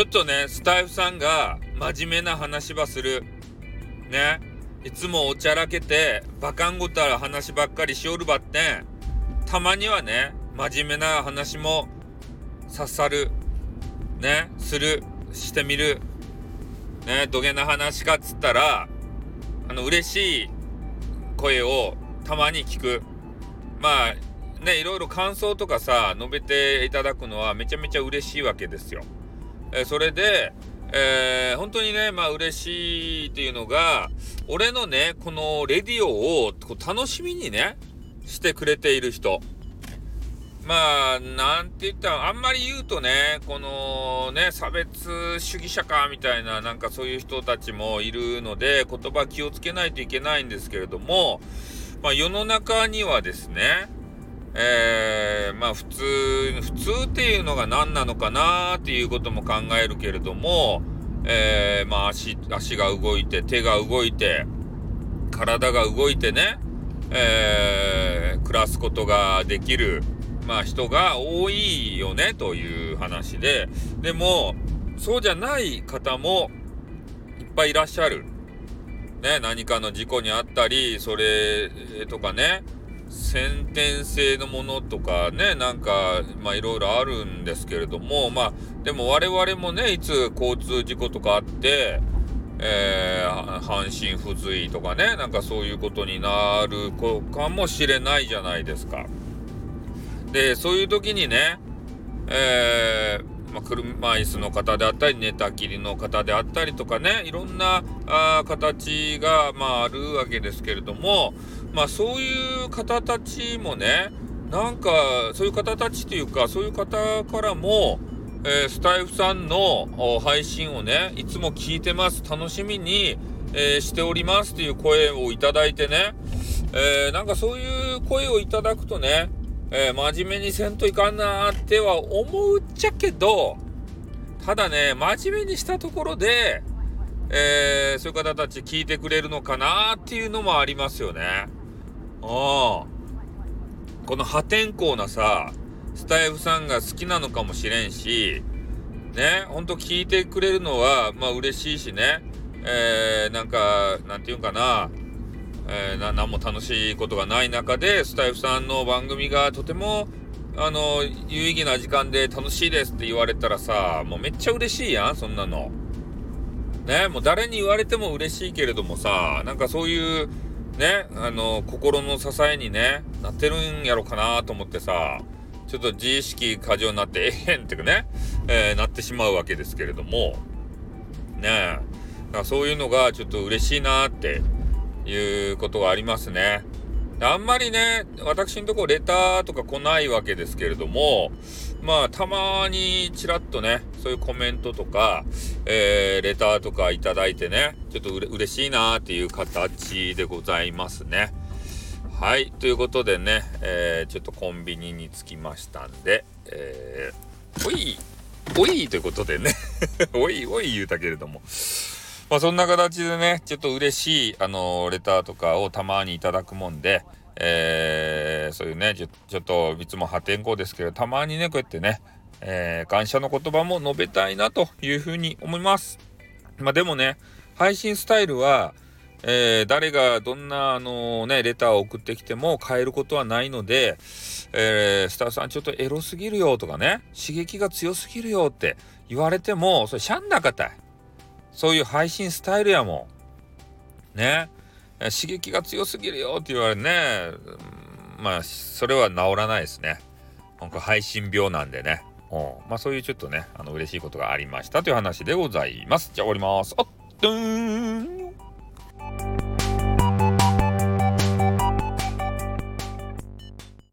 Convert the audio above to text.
ちょっとね、スタイフさんが真面目な話ばする。ね。いつもおちゃらけて、バカンごたら話ばっかりしおるばってん。たまにはね、真面目な話も刺さる。ね、する。してみる。ね、どげな話かっつったら、あの、嬉しい声をたまに聞く。まあ、ね、いろいろ感想とかさ、述べていただくのはめちゃめちゃ嬉しいわけですよ。えそれで、えー、本当にね、まあ嬉しいっていうのが、俺のね、このレディオをこう楽しみにね、してくれている人。まあ、なんて言ったら、あんまり言うとね、このね、差別主義者か、みたいな、なんかそういう人たちもいるので、言葉気をつけないといけないんですけれども、まあ世の中にはですね、えー、まあ普通、普通っていうのが何なのかなっていうことも考えるけれども、えー、まあ足、足が動いて、手が動いて、体が動いてね、えー、暮らすことができる、まあ人が多いよねという話で、でも、そうじゃない方もいっぱいいらっしゃる。ね、何かの事故にあったり、それとかね、先天性のものとかね、なんか、まあいろいろあるんですけれども、まあ、でも我々もね、いつ交通事故とかあって、えー、半身不随とかね、なんかそういうことになるかもしれないじゃないですか。で、そういう時にね、えー、まあ、車椅子の方であったり、寝たきりの方であったりとかね、いろんなあ形が、まあ、あるわけですけれども、まあそういう方たちもね、なんかそういう方たちというか、そういう方からも、えー、スタイフさんの配信をね、いつも聞いてます。楽しみに、えー、しておりますっていう声をいただいてね、えー、なんかそういう声をいただくとね、え真面目にせんといかんなーっては思うっちゃけど、ただね、真面目にしたところで、えそういう方たち聞いてくれるのかなっていうのもありますよね。ああ。この破天荒なさ、スタイフさんが好きなのかもしれんし、ね、ほんと聞いてくれるのは、まあ嬉しいしね、えー、なんか、なんていうんかな、えー、な、なんも楽しいことがない中で、スタイフさんの番組がとても、あの、有意義な時間で楽しいですって言われたらさ、もうめっちゃ嬉しいやん、そんなの。ね、もう誰に言われても嬉しいけれどもさ、なんかそういう、ね、あの、心の支えにね、なってるんやろかなと思ってさ、ちょっと自意識過剰になって、えへんっていうかね、えー、なってしまうわけですけれども、ねえ、そういうのがちょっと嬉しいなっていうことがありますね。あんまりね、私のとこレターとか来ないわけですけれども、まあ、たまにちらっとね、そういうコメントとか、えー、レターとかいただいてね、ちょっとうれ嬉しいなーっていう形でございますね。はい。ということでね、えー、ちょっとコンビニに着きましたんで、えー、おい、おいということでね おいおい言うたけれども、まあそんな形でね、ちょっと嬉しい、あのー、レターとかをたまにいただくもんで、えー、そういうねちょ、ちょっといつも破天荒ですけど、たまにね、こうやってね、えー、感謝の言葉も述べたいなというふうに思います。まあでもね、配信スタイルは、えー、誰がどんな、あの、ね、レターを送ってきても変えることはないので、えー、スターさんちょっとエロすぎるよとかね、刺激が強すぎるよって言われても、それしゃんなかたい。そういう配信スタイルやもん。ね。刺激が強すぎるよって言われるね。まあ、それは治らないですね。なんか配信病なんでね。うん。まあそういうちょっとね、あの嬉しいことがありましたという話でございます。じゃあ終わります。あっ、ドーン